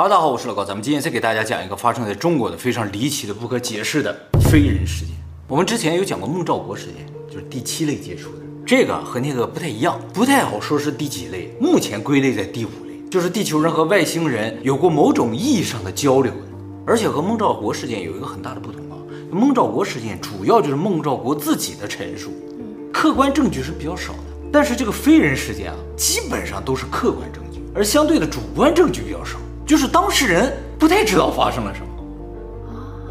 哈喽，大家好，我是老高，咱们今天再给大家讲一个发生在中国的非常离奇的、不可解释的非人事件。我们之前有讲过孟兆国事件，就是第七类接触的，这个和那个不太一样，不太好说是第几类，目前归类在第五类，就是地球人和外星人有过某种意义上的交流的，而且和孟兆国事件有一个很大的不同啊。孟兆国事件主要就是孟兆国自己的陈述，客观证据是比较少的，但是这个非人事件啊，基本上都是客观证据，而相对的主观证据比较少。就是当事人不太知道发生了什么，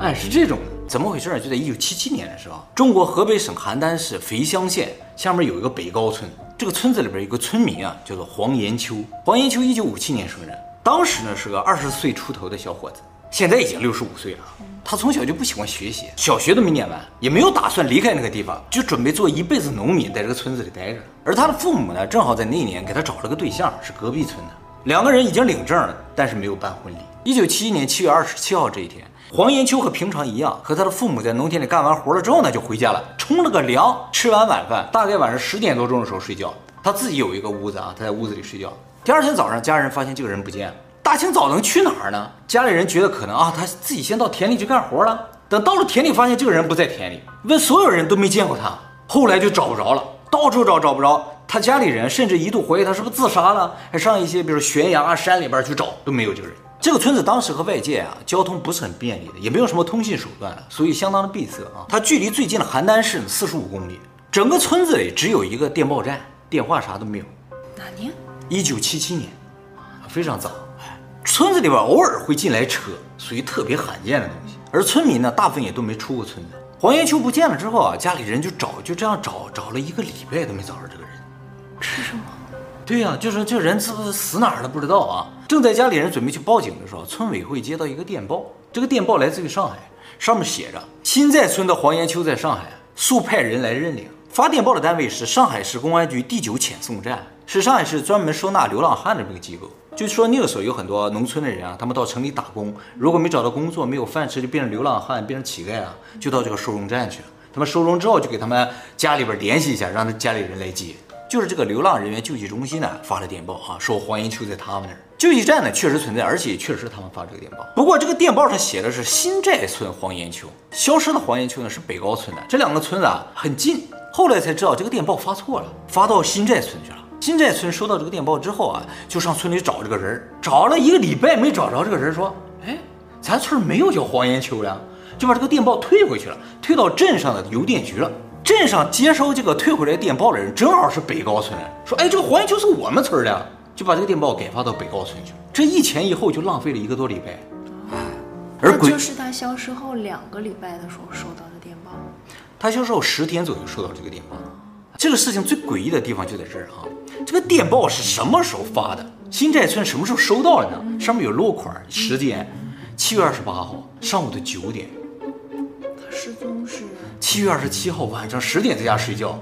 哎，是这种的，怎么回事呢？就在一九七七年的时候，中国河北省邯郸市肥乡县下面有一个北高村，这个村子里边有个村民啊，叫做黄延秋。黄延秋一九五七年生人，当时呢是个二十岁出头的小伙子，现在已经六十五岁了。他从小就不喜欢学习，小学都没念完，也没有打算离开那个地方，就准备做一辈子农民，在这个村子里待着。而他的父母呢，正好在那年给他找了个对象，是隔壁村的。两个人已经领证了，但是没有办婚礼。一九七一年七月二十七号这一天，黄延秋和平常一样，和他的父母在农田里干完活了之后呢，就回家了，冲了个凉，吃完晚饭，大概晚上十点多钟的时候睡觉。他自己有一个屋子啊，他在屋子里睡觉。第二天早上，家人发现这个人不见了。大清早能去哪儿呢？家里人觉得可能啊，他自己先到田里去干活了。等到了田里，发现这个人不在田里，问所有人都没见过他。后来就找不着了，到处找找不着。他家里人甚至一度怀疑他是不是自杀了，还上一些比如悬崖啊、山里边去找，都没有这个人。这个村子当时和外界啊交通不是很便利的，也没有什么通信手段，所以相当的闭塞啊。它距离最近的邯郸市四十五公里，整个村子里只有一个电报站，电话啥都没有。哪年？一九七七年，非常早。村子里边偶尔会进来车，属于特别罕见的东西。而村民呢，大部分也都没出过村子。黄延秋不见了之后啊，家里人就找，就这样找，找了一个礼拜都没找着这个人。是什么？对呀、就是这人是不是死哪儿了不知道啊。正在家里人准备去报警的时候，村委会接到一个电报，这个电报来自于上海，上面写着：新寨村的黄延秋在上海，速派人来认领。发电报的单位是上海市公安局第九遣送站，是上海市专门收纳流浪汉的这个机构。就说那个时候有很多农村的人啊，他们到城里打工，如果没找到工作，没有饭吃，就变成流浪汉，变成乞丐啊，就到这个收容站去。他们收容之后，就给他们家里边联系一下，让他家里人来接。就是这个流浪人员救济中心呢发了电报啊，说黄延秋在他们那儿。救济站呢确实存在，而且确实他们发这个电报。不过这个电报上写的是新寨村黄延秋，消失的黄延秋呢是北高村的，这两个村子啊很近。后来才知道这个电报发错了，发到新寨村去了。新寨村收到这个电报之后啊，就上村里找这个人，找了一个礼拜没找着这个人，说，哎，咱村没有叫黄延秋的，就把这个电报退回去了，退到镇上的邮电局了。镇上接收这个退回来电报的人正好是北高村人，说：“哎，这个黄延秋是我们村的，就把这个电报改发到北高村去了。这一前一后就浪费了一个多礼拜。哎，而就是他消失后两个礼拜的时候收到的电报。他消失后十天左右收到这个电报。这个事情最诡异的地方就在这儿啊！这个电报是什么时候发的？新寨村什么时候收到的呢？上面有落款，时间七月二十八号上午的九点。他失踪是？”七月二十七号晚上十点在家睡觉，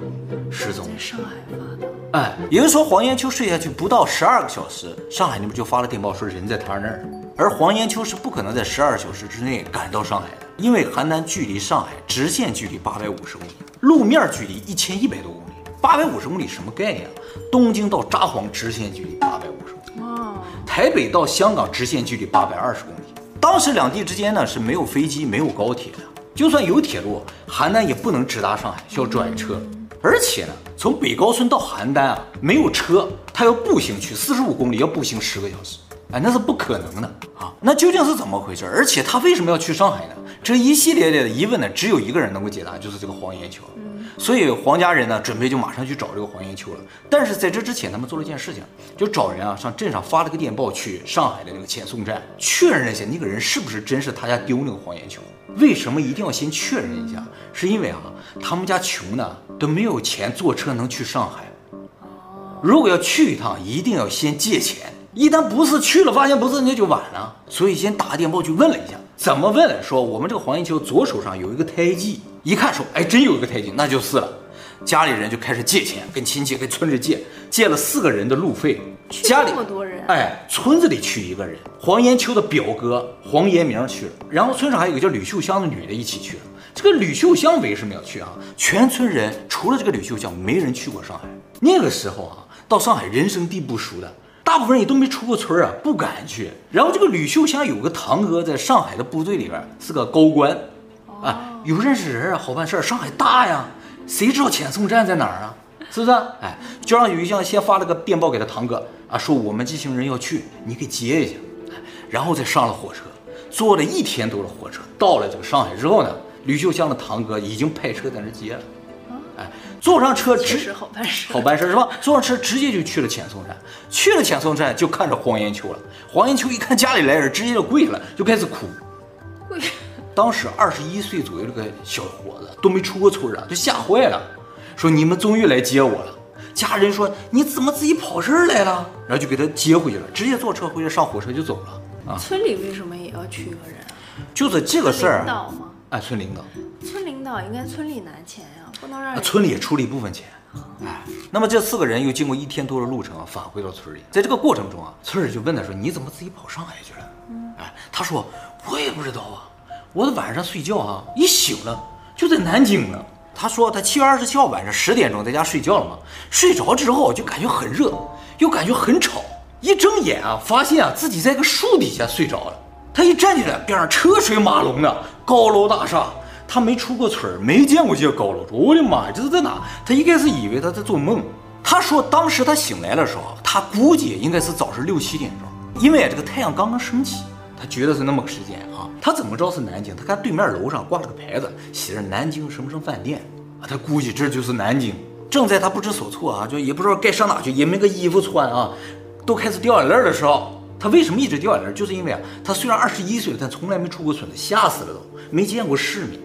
失踪。在上海发的。哎，也就是说黄延秋睡下去不到十二个小时，上海那边就发了电报说人在他那儿。而黄延秋是不可能在十二小时之内赶到上海的，因为邯郸距离上海直线距离八百五十公里，路面距离一千一百多公里。八百五十公里什么概念啊？东京到札幌直线距离八百五十公里。哦。台北到香港直线距离八百二十公里。当时两地之间呢是没有飞机、没有高铁的。就算有铁路，邯郸也不能直达上海，需要转车。而且呢，从北高村到邯郸啊，没有车，他要步行去四十五公里，要步行十个小时，哎，那是不可能的啊！那究竟是怎么回事？而且他为什么要去上海呢？这一系列的疑问呢，只有一个人能够解答，就是这个黄延秋。所以黄家人呢，准备就马上去找这个黄延秋了。但是在这之前，他们做了一件事情，就找人啊，上镇上发了个电报去上海的那个遣送站，确认一下那个人是不是真是他家丢那个黄延秋。为什么一定要先确认一下？是因为啊，他们家穷呢，都没有钱坐车能去上海。如果要去一趟，一定要先借钱。一旦不是去了，发现不是，那就晚了。所以先打个电报去问了一下，怎么问？说我们这个黄延秋左手上有一个胎记。一看说，哎，真有一个胎记，那就是了。家里人就开始借钱，跟亲戚、跟村里借，借了四个人的路费。家里这么多人，哎，村子里去一个人，黄延秋的表哥黄延明去了，然后村上还有一个叫吕秀香的女的一起去了。这个吕秀香为什么要去啊？全村人除了这个吕秀香，没人去过上海。那个时候啊，到上海人生地不熟的，大部分人也都没出过村啊，不敢去。然后这个吕秀香有个堂哥在上海的部队里边是个高官，啊，有认识人啊，好办事儿。上海大呀，谁知道遣送站在哪儿啊？是不是？哎，就让吕秀香先发了个电报给他堂哥啊，说我们这行人要去，你给接一下。然后再上了火车，坐了一天多的火车，到了这个上海之后呢，吕秀香的堂哥已经派车在那接了。哎，坐上车直是好办事，好办事是吧？坐上车直接就去了遣送站，去了遣送站就看着黄延秋了。黄延秋一看家里来人，直接就跪了，就开始哭。跪。当时二十一岁左右这个小伙子都没出过村啊，就吓坏了，说你们终于来接我了。家人说你怎么自己跑这儿来了？然后就给他接回去了，直接坐车回去，上火车就走了。啊，村里为什么也要去一个人啊？就是这个事儿。领导吗？哎，村领导。村领导应该村里拿钱呀。不能让村里也出了一部分钱，哎，那么这四个人又经过一天多的路程返回到村里，在这个过程中啊，村里就问他说：“你怎么自己跑上海去了？”哎，他说：“我也不知道啊，我晚上睡觉啊，一醒了就在南京呢。”他说他七月二十七号晚上十点钟在家睡觉了嘛，睡着之后就感觉很热，又感觉很吵，一睁眼啊，发现啊自己在一个树底下睡着了。他一站起来，边上车水马龙的高楼大厦。他没出过村，没见过这些高楼。我的妈呀，这是在哪？他一开始以为他在做梦。他说，当时他醒来的时候，他估计应该是早上六七点钟，因为这个太阳刚刚升起，他觉得是那么个时间啊。他怎么知道是南京？他看对面楼上挂了个牌子，写着南京什么什么饭店啊。他估计这就是南京。正在他不知所措啊，就也不知道该上哪去，也没个衣服穿啊，都开始掉眼泪的时候，他为什么一直掉眼泪？就是因为啊，他虽然二十一岁了，但从来没出过村子，吓死了都，没见过世面。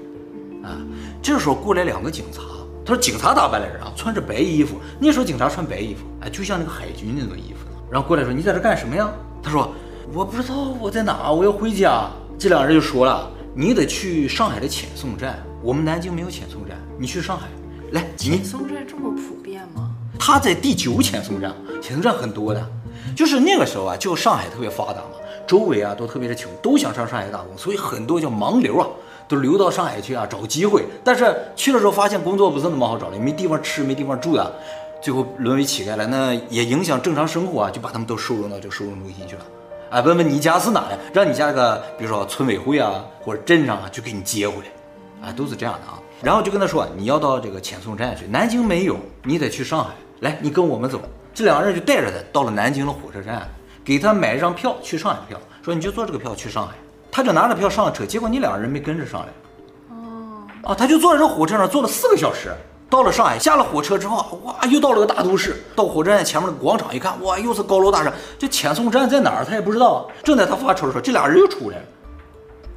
啊，这时候过来两个警察，他说警察打扮的人啊，穿着白衣服。那时候警察穿白衣服，哎，就像那个海军那种衣服。然后过来说：“你在这干什么呀？”他说：“我不知道我在哪，我要回家。”这两人就说了：“你得去上海的遣送站，我们南京没有遣送站，你去上海来。”遣送站这么普遍吗？他在第九遣送站，遣送站很多的，就是那个时候啊，就上海特别发达嘛，周围啊都特别的穷，都想上上海打工，所以很多叫盲流啊。都流到上海去啊，找机会。但是去了之后发现工作不是那么好找的，没地方吃，没地方住的，最后沦为乞丐了。那也影响正常生活啊，就把他们都收容到这个收容中心去了。哎，问问你家是哪的？让你家那个，比如说村委会啊，或者镇上啊，就给你接回来。啊，都是这样的啊。然后就跟他说，你要到这个遣送站去，南京没有，你得去上海。来，你跟我们走。这两个人就带着他到了南京的火车站，给他买一张票去上海票，说你就坐这个票去上海。他就拿着票上了车，结果你两个人没跟着上来。哦，啊，他就坐在这火车上坐了四个小时，到了上海，下了火车之后，哇，又到了个大都市。到火车站前面的广场一看，哇，又是高楼大厦。这遣送站在哪儿？他也不知道。正在他发愁的时候，这俩人又出来了。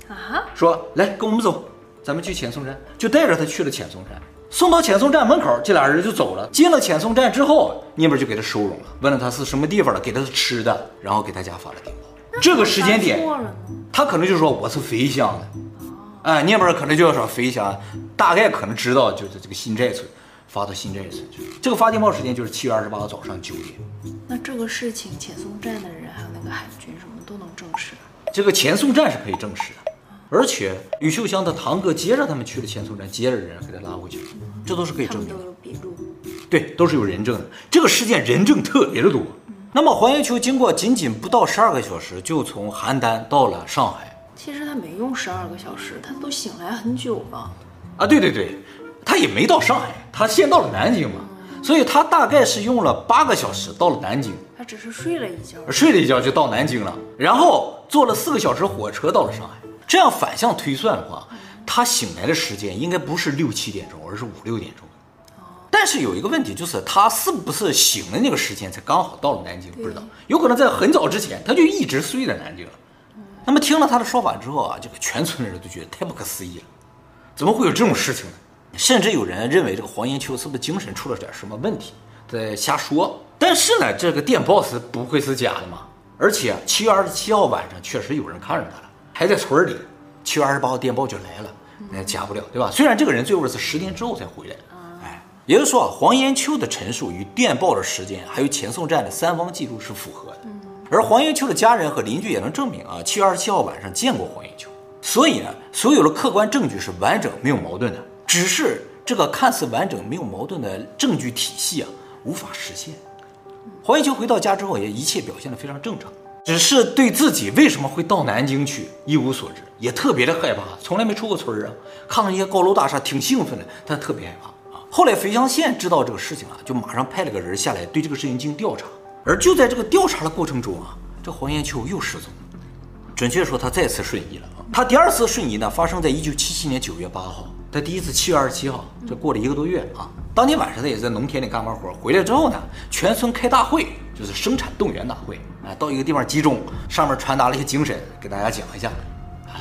啊，说来跟我们走，咱们去遣送站，就带着他去了遣送站。送到遣送站门口，这俩人就走了。进了遣送站之后，那边就给他收容了，问了他是什么地方的，给他吃的，然后给他家发了电报。这个时间点，他可能就说我是飞翔的，哎，那边可能就要说飞翔，大概可能知道就是这个新寨村，发到新寨村去。这个发电报时间就是七月二十八号早上九点。那这个事情，遣送站的人还有那个海军什么都能证实？这个遣送站是可以证实的，而且吕秀香的堂哥接着他们去了遣送站，接着人给他拉回去，这都是可以证明的。都有笔录，对，都是有人证的。这个事件人证特别的多。那么黄延秋经过仅仅不到十二个小时，就从邯郸到了上海。其实他没用十二个小时，他都醒来很久了。啊，对对对，他也没到上海，他先到了南京嘛，嗯、所以他大概是用了八个小时到了南京。他只是睡了一觉，睡了一觉就到南京了，然后坐了四个小时火车到了上海。这样反向推算的话，他醒来的时间应该不是六七点钟，而是五六点钟。但是有一个问题，就是他是不是醒的那个时间才刚好到了南京？不知道，有可能在很早之前他就一直睡在南京了。那么听了他的说法之后啊，这个全村的人都觉得太不可思议了，怎么会有这种事情呢？甚至有人认为这个黄延秋是不是精神出了点什么问题，在瞎说。但是呢，这个电报是不会是假的嘛？而且七月二十七号晚上确实有人看着他了，还在村里。七月二十八号电报就来了，那假不了，对吧？虽然这个人最后是十天之后才回来。也就是说啊，黄延秋的陈述与电报的时间还有前送站的三方记录是符合的，而黄延秋的家人和邻居也能证明啊，七月二十七号晚上见过黄延秋，所以呢，所有的客观证据是完整没有矛盾的，只是这个看似完整没有矛盾的证据体系啊无法实现，黄延秋回到家之后，也一切表现得非常正常，只是对自己为什么会到南京去一无所知，也特别的害怕，从来没出过村儿啊，看到一些高楼大厦挺兴奋的，但特别害怕啊。后来肥乡县知道这个事情了，就马上派了个人下来对这个事情进行调查，而就在这个调查的过程中啊，这黄延秋又失踪了，准确说他再次瞬移了啊。他第二次瞬移呢，发生在一九七七年九月八号。他第一次七月二十七号，这过了一个多月啊。当天晚上他也在农田里干完活，回来之后呢，全村开大会，就是生产动员大会啊，到一个地方集中，上面传达了一些精神，给大家讲一下。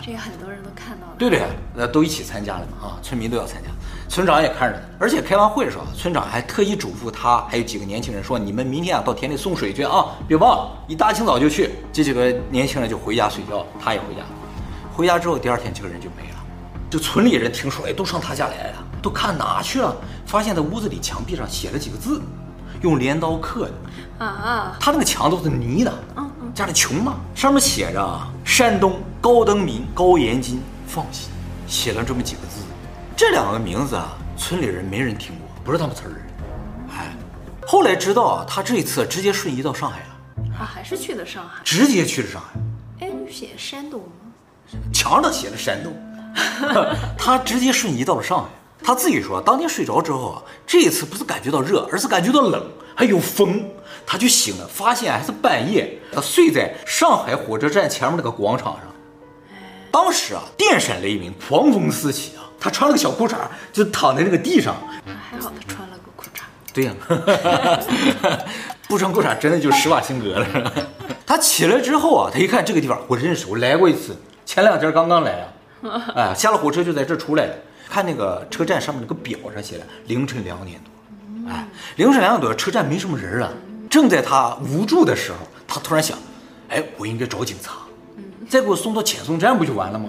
这个很多人都看到了。对对，呃，都一起参加了嘛啊，村民都要参加，村长也看着呢。而且开完会的时候，村长还特意嘱咐他还有几个年轻人说：“你们明天啊到田里送水去啊，别忘了，一大清早就去。”这几个年轻人就回家睡觉，他也回家。回家之后，第二天这个人就没了。就村里人听说，哎，都上他家来了，都看哪去了？发现在屋子里墙壁上写了几个字，用镰刀刻的。啊，他那个墙都是泥的。嗯嗯，家里穷嘛，上面写着“山东高登民高延金放心”，写了这么几个字。这两个名字啊，村里人没人听过，不是他们村人。哎，后来知道啊，他这一次直接瞬移到上海了。啊，还是去了上海？直接去了上海。哎，写山东吗？墙上写的山东。他直接瞬移到了上海。他自己说，当天睡着之后啊，这一次不是感觉到热，而是感觉到冷，还有风。他就醒了，发现还是半夜。他睡在上海火车站前面那个广场上。当时啊，电闪雷鸣，狂风四起啊。他穿了个小裤衩，就躺在那个地上。还好他穿了个裤衩。对呀，不穿裤衩真的就施瓦辛格了。他起来之后啊，他一看这个地方，我认识，我来过一次，前两天刚刚来啊。哎，下了火车就在这出来了。看那个车站上面那个表上写了凌晨两点多。哎，凌晨两点多，车站没什么人了。正在他无助的时候，他突然想，哎，我应该找警察，再给我送到遣送站不就完了吗？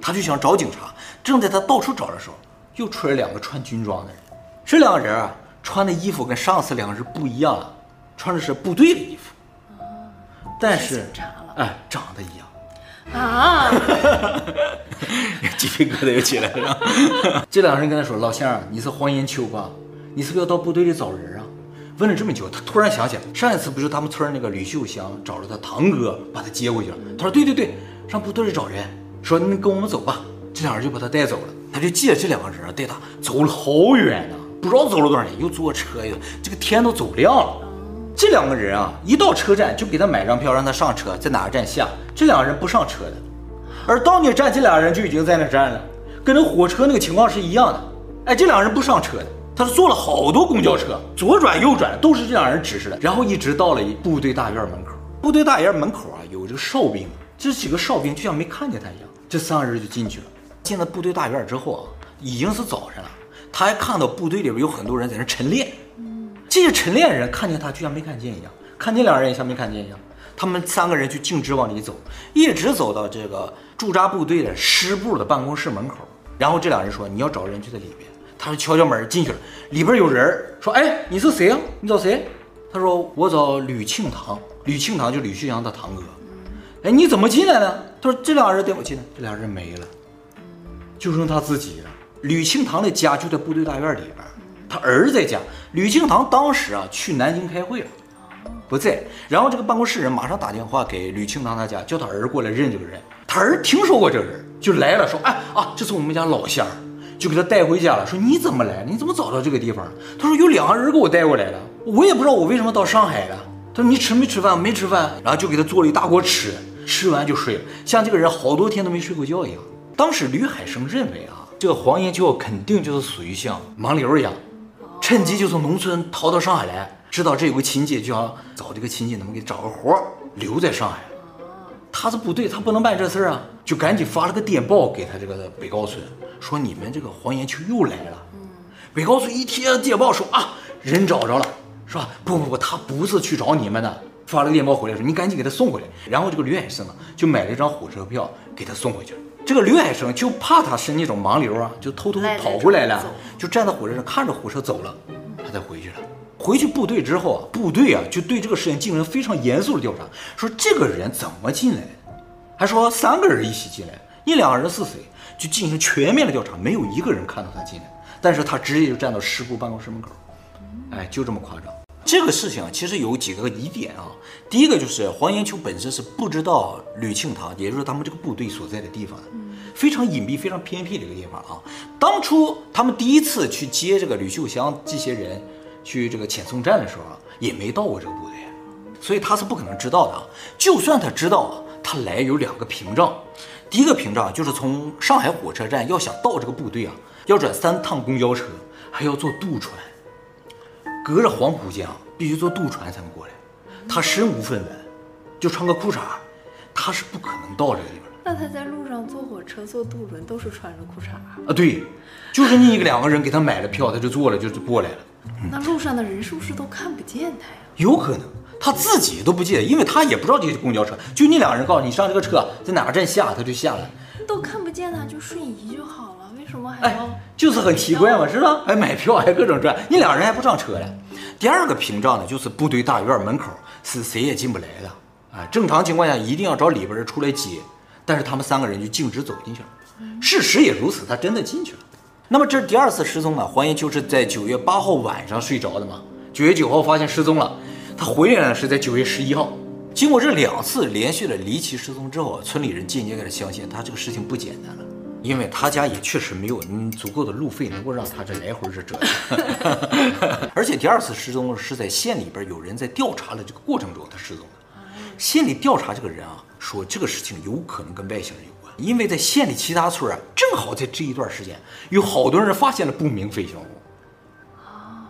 他就想找警察。正在他到处找的时候，又出来两个穿军装的人。这两个人啊，穿的衣服跟上次两个人不一样了，穿的是部队的衣服，但是哎，长得一样。啊！鸡皮疙瘩又起来了。这两个人跟他说：“老乡，你是黄延秋吧？你是不是要到部队里找人啊？”问了这么久，他突然想起来，上一次不是他们村那个吕秀祥找了他堂哥把他接过去了。他说：“对对对，上部队里找人。”说：“那跟我们走吧。”这两人就把他带走了。他就借这两个人带他走了好远呢，不知道走了多少年，又坐车又这个天都走亮了。这两个人啊，一到车站就给他买张票，让他上车，在哪个站下。这两个人不上车的，而到那站，这俩人就已经在那站了，跟那火车那个情况是一样的。哎，这两个人不上车的，他是坐了好多公交车，左转右转都是这两人指示的，然后一直到了一部队大院门口。部队大院门口啊，有这个哨兵，这几个哨兵就像没看见他一样。这三个人就进去了。进了部队大院之后啊，已经是早晨了，他还看到部队里边有很多人在那晨练。这些晨练人看见他，就像没看见一样；看见两人也像没看见一样。他们三个人就径直往里走，一直走到这个驻扎部队的师部的办公室门口。然后这两人说：“你要找人就在里边。”他说：“敲敲门进去了，里边有人说：‘哎，你是谁呀？你找谁？’他说：‘我找吕庆堂。’吕庆堂就吕旭阳的堂哥。哎，你怎么进来的？他说：‘这俩人带我进来。’这俩人没了，就剩他自己了。吕庆堂的家就在部队大院里边。他儿子在家，吕庆堂当时啊去南京开会了，不在。然后这个办公室人马上打电话给吕庆堂他家，叫他儿过来认这个人。他儿听说过这个人，就来了，说：“哎啊，这是我们家老乡，就给他带回家了。说你怎么来？你怎么找到这个地方？他说有两个人给我带过来了，我也不知道我为什么到上海了。他说你吃没吃饭？没吃饭。然后就给他做了一大锅吃，吃完就睡了，像这个人好多天都没睡过觉一样。当时吕海生认为啊，这个黄延秋肯定就是属于像盲流一样。”趁机就从农村逃到上海来，知道这有个亲戚，就想找这个亲戚能不能给找个活留在上海。他是部队，他不能办这事儿啊，就赶紧发了个电报给他这个北高村，说你们这个黄延秋又来了。北高村一贴电报说啊，人找着了，是吧？不不不，他不是去找你们的，发了个电报回来说你赶紧给他送回来。然后这个刘海生呢，就买了一张火车票给他送回去了。这个刘海生就怕他是那种盲流啊，就偷偷跑过来了，就站在火车上看着火车走了，他才回去了。回去部队之后啊，部队啊就对这个事情进行了非常严肃的调查，说这个人怎么进来的，还说三个人一起进来，一两个人是谁？就进行全面的调查，没有一个人看到他进来，但是他直接就站到师部办公室门口，哎，就这么夸张。这个事情其实有几个疑点啊。第一个就是黄延秋本身是不知道吕庆堂，也就是他们这个部队所在的地方的，非常隐蔽、非常偏僻的一个地方啊。当初他们第一次去接这个吕秀香这些人去这个遣送站的时候啊，也没到过这个部队，所以他是不可能知道的啊。就算他知道啊，他来有两个屏障。第一个屏障就是从上海火车站要想到这个部队啊，要转三趟公交车，还要坐渡船，隔着黄浦江，必须坐渡船才能过来。他身无分文，就穿个裤衩，他是不可能到这个地方。那他在路上坐火车、坐渡轮都是穿着裤衩啊？啊，对，就是你一个两个人给他买了票，他就坐了，就是过来了。那路上的人是不是都看不见他呀？有可能。他自己都不记得，因为他也不知道这是公交车。就你两个人告诉你上这个车，在哪个站下，他就下了。都看不见他，就瞬移就好了，为什么还要？哎，就是很奇怪嘛，是吧？还买票，还各种转，你两人还不上车了。第二个屏障呢，就是部队大院门口是谁也进不来的啊。正常情况下一定要找里边人出来接，但是他们三个人就径直走进去了。事实也如此，他真的进去了。那么这是第二次失踪呢？黄延秋是在九月八号晚上睡着的嘛？九月九号发现失踪了。他回来呢，是在九月十一号。经过这两次连续的离奇失踪之后，村里人渐渐开始相信他这个事情不简单了，因为他家也确实没有足够的路费能够让他这来回这折腾。而且第二次失踪是在县里边有人在调查的这个过程中他失踪的。县里调查这个人啊，说这个事情有可能跟外星人有关，因为在县里其他村啊，正好在这一段时间有好多人发现了不明飞行物。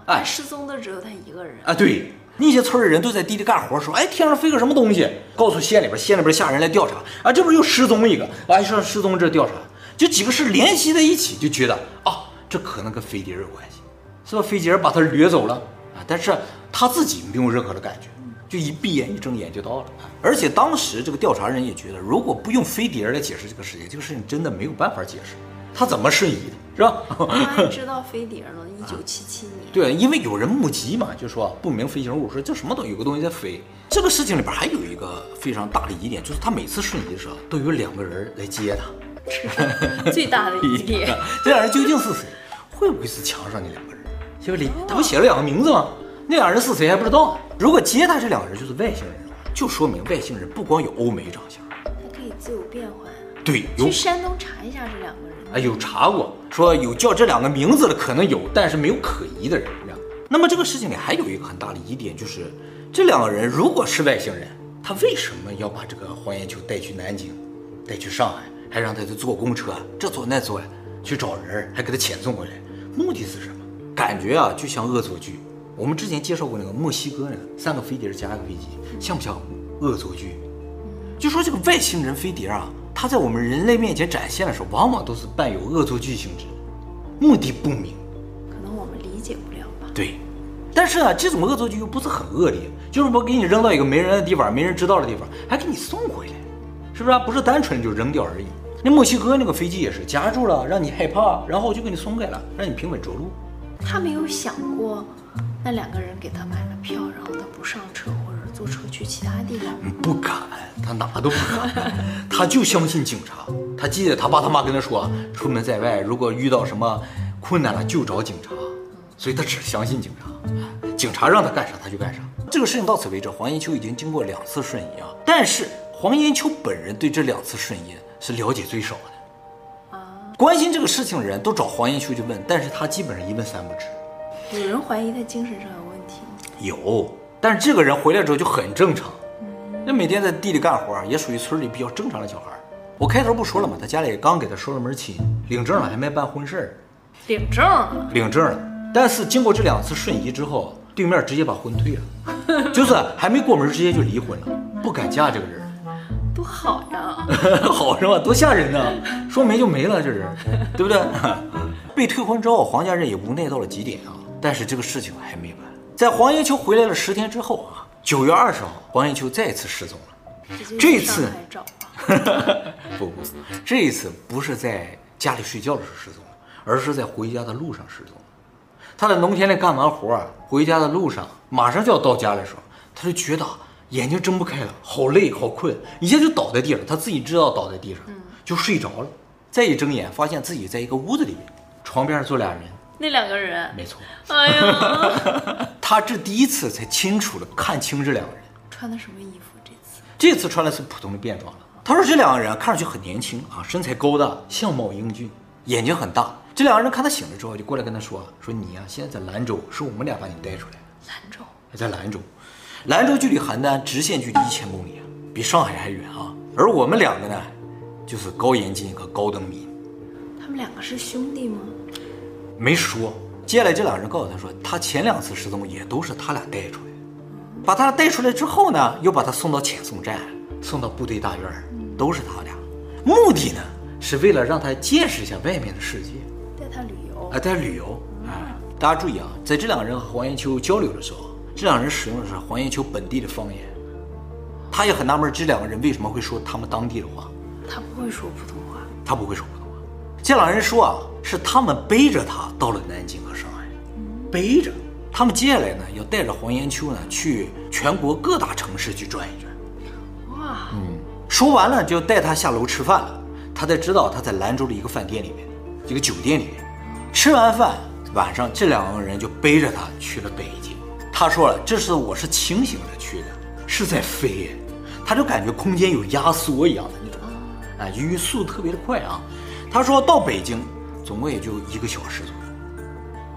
哎，失踪的只有他一个人啊？对。那些村的人都在地里干活，说：“哎，天上飞个什么东西？”告诉县里边，县里边下人来调查。啊，这不是又失踪一个？啊，说失踪这调查，就几个事联系在一起，就觉得啊，这可能跟飞碟有关系，是吧？飞碟把他掠走了啊，但是他自己没有任何的感觉，就一闭眼一睁眼就到了。而且当时这个调查人也觉得，如果不用飞碟来解释这个事情，这个事情真的没有办法解释。他怎么瞬移的，是吧？他知道飞碟了，一九七七年。对，因为有人目击嘛，就说不明飞行物，说这什么都有个东西在飞。这个事情里边还有一个非常大的疑点，就是他每次瞬移的时候都有两个人来接他，最大的疑点，这两人究竟是谁？会不会是墙上那两个人？小李，他不写了两个名字吗？那两人是谁还不知道。如果接他这两个人就是外星人，就说明外星人不光有欧美长相，还可以自由变换。对，去山东查一下这两个人。啊，有查过，说有叫这两个名字的可能有，但是没有可疑的人。那么这个事情里还有一个很大的疑点，就是这两个人如果是外星人，他为什么要把这个黄延秋带去南京，带去上海，还让他去坐公车，这坐那坐呀，去找人，还给他遣送回来，目的是什么？感觉啊，就像恶作剧。我们之前介绍过那个墨西哥那三个飞碟加一个飞机，像不像恶作剧？就说这个外星人飞碟啊。它在我们人类面前展现的时候，往往都是伴有恶作剧性质，目的不明，可能我们理解不了吧？对，但是呢，这种恶作剧又不是很恶劣，就是我给你扔到一个没人的地方，没人知道的地方，还给你送回来，是不是？不是单纯就扔掉而已。那墨西哥那个飞机也是夹住了，让你害怕，然后就给你松开了，让你平稳着陆。他没有想过，那两个人给他买了票，然后他不上车或者。坐车去其他地方？不敢，他哪都不敢，他就相信警察。他记得他爸他妈跟他说，出门在外如果遇到什么困难了就找警察，所以他只相信警察。警察让他干啥他就干啥。这个事情到此为止，黄延秋已经经过两次瞬移啊，但是黄延秋本人对这两次瞬移是了解最少的。啊，关心这个事情的人都找黄延秋去问，但是他基本上一问三不知。有人怀疑他精神上有问题吗？有。但是这个人回来之后就很正常，那每天在地里干活，也属于村里比较正常的小孩。我开头不说了吗？他家里刚给他收了门亲，领证了，还没办婚事儿。领证了，领证了。但是经过这两次瞬移之后，对面直接把婚退了，就是还没过门直接就离婚了，不敢嫁这个人。多好呀，好是吧？多吓人呢，说没就没了，这人，对不对？被退婚之后，黄家人也无奈到了极点啊。但是这个事情还没完。在黄延秋回来了十天之后啊，九月二十号，黄延秋再次失踪了。这一次，不不，这一次不是在家里睡觉的时候失踪了，而是在回家的路上失踪了。他在农田里干完活，回家的路上，马上就要到家的时候，他就觉得眼睛睁不开了，好累好困，一下就倒在地上。他自己知道倒在地上，就睡着了。再一睁眼，发现自己在一个屋子里面，床边坐俩人，那两个人，没错。哎呀，他这第一次才清楚的看清这两个人穿的什么衣服？这次这次穿的是普通的便装了。他说这两个人看上去很年轻啊，身材高大，相貌英俊，眼睛很大。这两个人看他醒了之后，就过来跟他说：“说你呀、啊，现在在兰州，是我们俩把你带出来。兰州，在兰州，兰州距离邯郸直线距离一千公里啊，比上海还远啊。而我们两个呢，就是高延金和高登民。他们两个是兄弟吗？没说。接下来这两个人告诉他说，他前两次失踪也都是他俩带出来，把他俩带出来之后呢，又把他送到遣送站，送到部队大院，都是他俩。目的呢，是为了让他见识一下外面的世界。”带他旅游啊，带旅游啊！大家注意啊，在这两个人和黄延秋交流的时候，这两个人使用的是黄延秋本地的方言。他也很纳闷，这两个人为什么会说他们当地的话？他不会说普通话，他不会说普通话。这两个人说啊，是他们背着他到了南京和上海，背着他们接下来呢，要带着黄延秋呢去全国各大城市去转一转。哇，嗯，说完了就带他下楼吃饭了。他才知道他在兰州的一个饭店里面。一个酒店里面，吃完饭晚上，这两个人就背着他去了北京。他说了，这次我是清醒着去的，是在飞，他就感觉空间有压缩一样的那种，啊，因为速度特别的快啊。他说到北京，总共也就一个小时左右，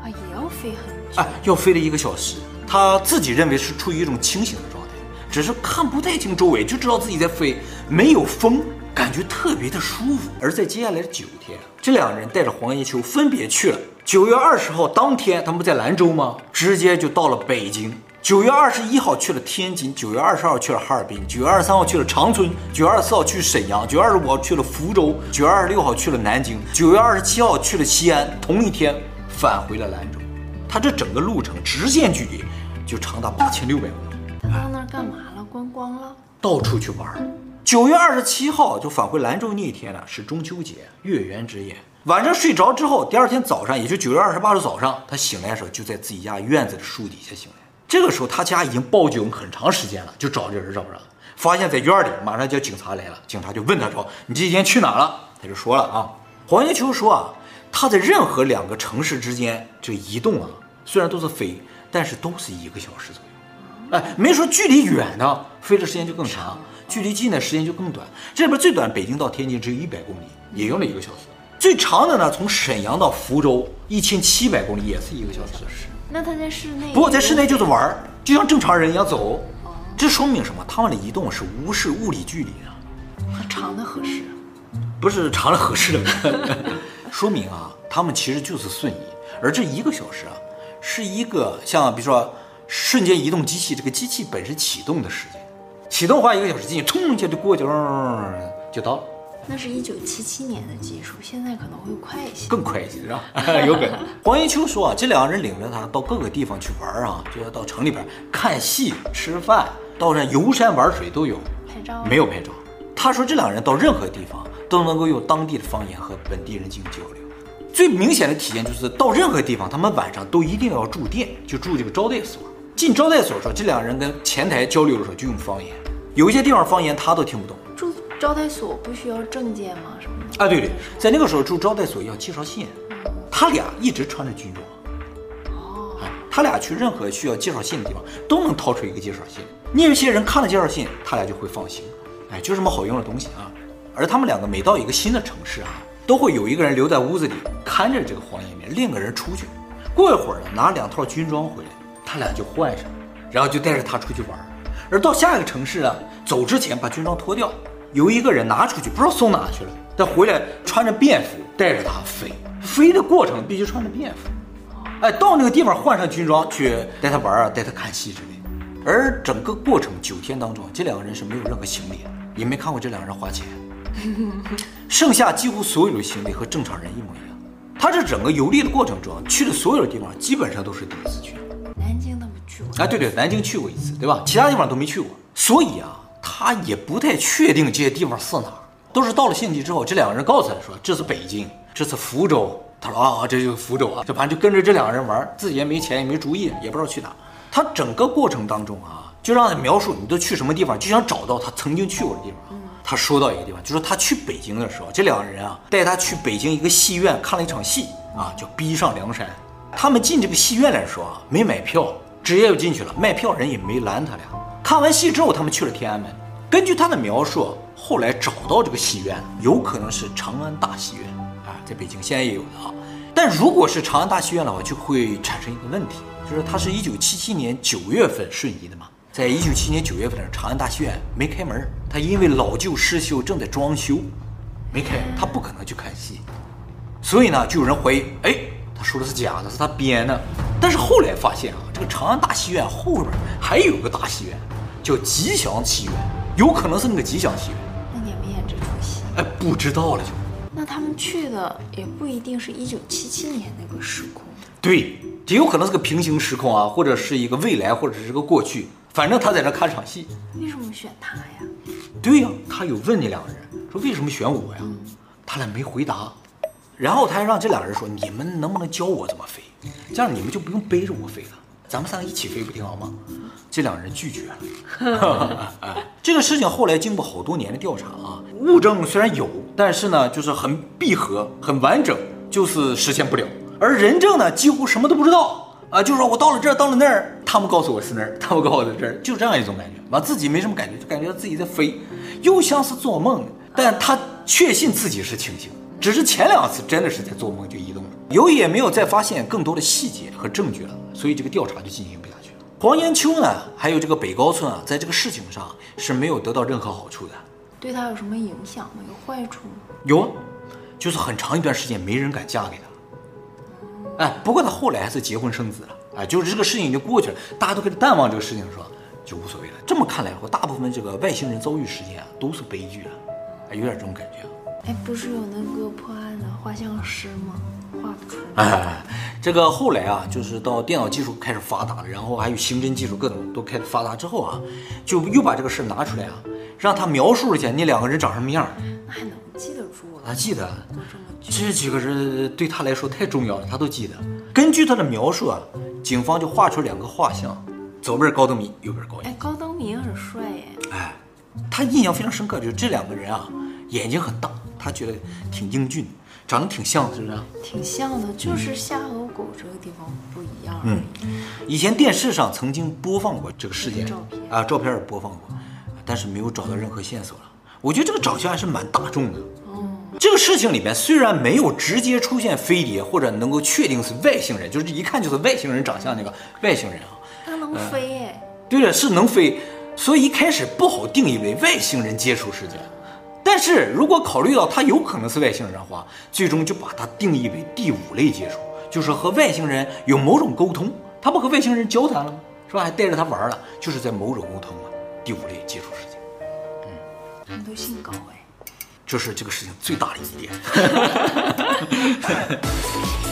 啊，也要飞很久，哎，要飞了一个小时。他自己认为是处于一种清醒的状态，只是看不太清周围，就知道自己在飞，没有风。感觉特别的舒服，而在接下来的九天，这两个人带着黄延秋分别去了。九月二十号当天，他们不在兰州吗？直接就到了北京。九月二十一号去了天津，九月二十号去了哈尔滨，九月二十三号去了长春，九月二十四号去沈阳，九月二十五号去了福州，九月二十六号去了南京，九月二十七号去了西安。同一天返回了兰州。他这整个路程直线距离就长达八千六百公里。他到那儿干嘛了？观光了？到处去玩。九月二十七号就返回兰州那一天呢，是中秋节，月圆之夜。晚上睡着之后，第二天早上，也就九月二十八号早上，他醒来的时候就在自己家院子的树底下醒来。这个时候他家已经报警很长时间了，就找这人找不着，发现在院里，马上叫警察来了。警察就问他说：“你这几天去哪了？”他就说了啊，黄延秋说啊，他在任何两个城市之间这移动啊，虽然都是飞，但是都是一个小时左右。哎，没说距离远的飞的时间就更长。距离近的时间就更短，这里边最短北京到天津只有一百公里，也用了一个小时。最长的呢，从沈阳到福州一千七百公里，也是一个小时。是。那他在室内？不过在室内就是玩儿，就像正常人一样走。这说明什么？他们的移动是无视物理距离的。长的合适？不是长的合适的，说明啊，他们其实就是瞬移。而这一个小时啊，是一个像比如说瞬间移动机器这个机器本身启动的时间。启动花一个小时进去，冲一下就过去，就到了。那是一九七七年的技术，现在可能会快一些，更快一些是吧？有可能。黄延秋说啊，这两个人领着他到各个地方去玩啊，就要到城里边看戏、吃饭，到这游山玩水都有。拍照？没有拍照。他说这两个人到任何地方都能够用当地的方言和本地人进行交流。最明显的体现就是到任何地方，他们晚上都一定要住店，就住这个招待所。进招待所的时候，这两个人跟前台交流的时候就用方言，有一些地方方言他都听不懂。住招待所不需要证件吗？什么的？啊，对对，在那个时候住招待所要介绍信，他俩一直穿着军装。哦，他俩去任何需要介绍信的地方都能掏出一个介绍信。那些人看了介绍信，他俩就会放心。哎，就这么好用的东西啊！而他们两个每到一个新的城市啊，都会有一个人留在屋子里看着这个黄延明，另一个人出去。过一会儿呢，拿两套军装回来。他俩就换上，然后就带着他出去玩，而到下一个城市呢，走之前把军装脱掉，由一个人拿出去，不知道送哪去了。他回来穿着便服，带着他飞。飞的过程必须穿着便服，哎，到那个地方换上军装去带他玩啊，带他看戏之类的。而整个过程九天当中，这两个人是没有任何行李的，也没看过这两个人花钱。剩下几乎所有的行李和正常人一模一样。他这整个游历的过程中，去的所有的地方基本上都是第一次去。南京都没去过哎，对对，南京去过一次，对吧？其他地方都没去过，所以啊，他也不太确定这些地方是哪儿。都是到了县级之后，这两个人告诉他说这是北京，这是福州。他说啊，这就是福州啊，就反正就跟着这两个人玩，自己也没钱，也没主意，也不知道去哪。他整个过程当中啊，就让他描述你都去什么地方，就想找到他曾经去过的地方。他说到一个地方，就说他去北京的时候，这两个人啊带他去北京一个戏院看了一场戏啊，叫《逼上梁山》。他们进这个戏院来说啊，没买票，直接就进去了。卖票人也没拦他俩。看完戏之后，他们去了天安门。根据他的描述，后来找到这个戏院，有可能是长安大戏院啊，在北京现在也有的啊。但如果是长安大戏院的话，就会产生一个问题，就是它是一九七七年九月份顺移的嘛，在一九七七年九月份的时候，长安大戏院没开门，它因为老旧失修，正在装修，没开，他不可能去看戏。所以呢，就有人怀疑，哎。他说的是假的，是他编的。但是后来发现啊，这个长安大戏院后边还有个大戏院，叫吉祥起源，有可能是那个吉祥起源。那你们演这出戏？哎，不知道了就。那他们去的也不一定是一九七七年那个时空。对，也有可能是个平行时空啊，或者是一个未来，或者是个过去。反正他在那看场戏。为什么选他呀？对呀，他有问那两个人，说为什么选我呀？嗯、他俩没回答。然后他还让这两人说：“你们能不能教我怎么飞？这样你们就不用背着我飞了，咱们三个一起飞不挺好吗？”这两人拒绝了。哎，这个事情后来经过好多年的调查啊，物证虽然有，但是呢，就是很闭合、很完整，就是实现不了。而人证呢，几乎什么都不知道啊，就是说我到了这儿，到了那儿，他们告诉我是那儿，他们告诉我在这儿，就这样一种感觉，完自己没什么感觉，就感觉自己在飞，又像是做梦，但他确信自己是清醒。只是前两次真的是在做梦就移动，由于也没有再发现更多的细节和证据了，所以这个调查就进行不下去了。黄延秋呢，还有这个北高村啊，在这个事情上是没有得到任何好处的。对他有什么影响吗？有坏处吗？有啊，就是很长一段时间没人敢嫁给他。哎，不过他后来还是结婚生子了。哎，就是这个事情已经过去了，大家都开始淡忘这个事情的时候，就无所谓了。这么看来的话，大部分这个外星人遭遇事件啊，都是悲剧啊，哎，有点这种感觉。哎，不是有那个破案的画像师吗？画不出来。哎，这个后来啊，就是到电脑技术开始发达了，然后还有刑侦技术各种都开始发达之后啊，就又把这个事拿出来啊，让他描述一下那两个人长什么样。那还能记得住了？他记得。这几个人对他来说太重要了，他都记得。根据他的描述啊，警方就画出两个画像，左边高登明，右边高岩。哎，高登明很帅耶。哎，他印象非常深刻，就是这两个人啊，眼睛很大。他觉得挺英俊，长得挺像，是不是？挺像的，就是下颌骨这个地方不一样。嗯，以前电视上曾经播放过这个事件，照片啊，照片也播放过，但是没有找到任何线索了。我觉得这个长相还是蛮大众的。哦，这个事情里面虽然没有直接出现飞碟，或者能够确定是外星人，就是一看就是外星人长相那个外星人啊。它能飞哎？对了，是能飞，所以一开始不好定义为外星人接触事件。但是如果考虑到他有可能是外星人的话，最终就把它定义为第五类接触，就是和外星人有某种沟通。他不和外星人交谈了吗？是吧？还带着他玩了，就是在某种沟通了。第五类接触事件。嗯，他们都姓高哎，这是这个事情最大的疑点。